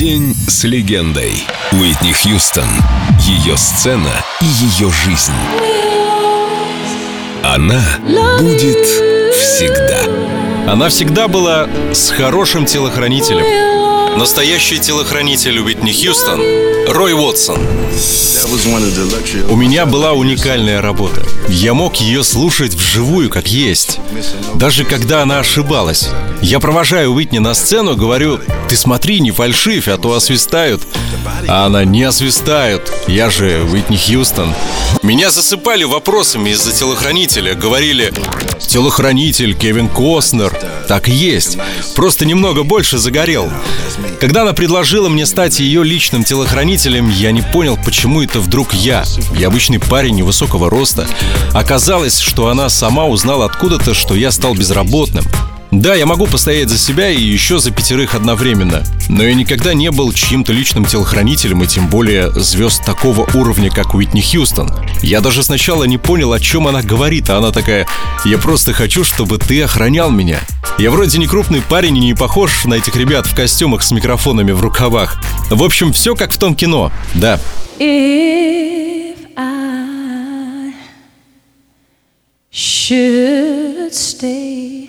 День с легендой. Уитни Хьюстон. Ее сцена и ее жизнь. Она будет всегда. Она всегда была с хорошим телохранителем. Настоящий телохранитель Уитни Хьюстон — Рой Уотсон. У меня была уникальная работа. Я мог ее слушать вживую, как есть. Даже когда она ошибалась. Я провожаю Уитни на сцену, говорю, ты смотри, не фальшивь, а то освистают. А она не освистают. Я же Уитни Хьюстон. Меня засыпали вопросами из-за телохранителя. Говорили, телохранитель Кевин Костнер. Так и есть. Просто немного больше загорел. Когда она предложила мне стать ее личным телохранителем, я не понял, почему это вдруг я. Я обычный парень невысокого роста. Оказалось, что она сама узнала откуда-то, что я стал безработным. Да, я могу постоять за себя и еще за пятерых одновременно, но я никогда не был чьим-то личным телохранителем и тем более звезд такого уровня, как Уитни Хьюстон. Я даже сначала не понял, о чем она говорит, а она такая «Я просто хочу, чтобы ты охранял меня». Я вроде не крупный парень и не похож на этих ребят в костюмах с микрофонами в рукавах. В общем, все как в том кино, да. If I should stay,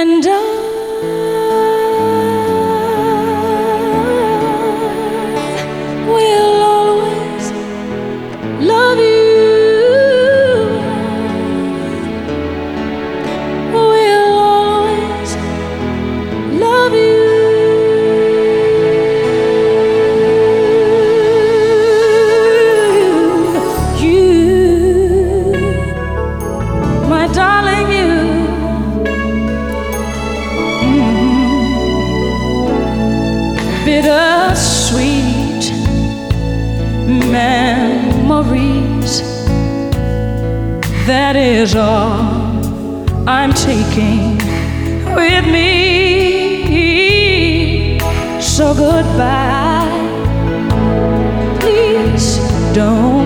And I Bittersweet memories. That is all I'm taking with me. So goodbye. Please don't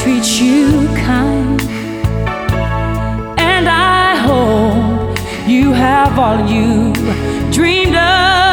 life treats you kind, and I hope you have all you dreamed of,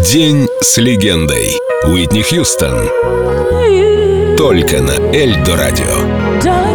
День с легендой. Уитни Хьюстон. Только на Эльдо радио.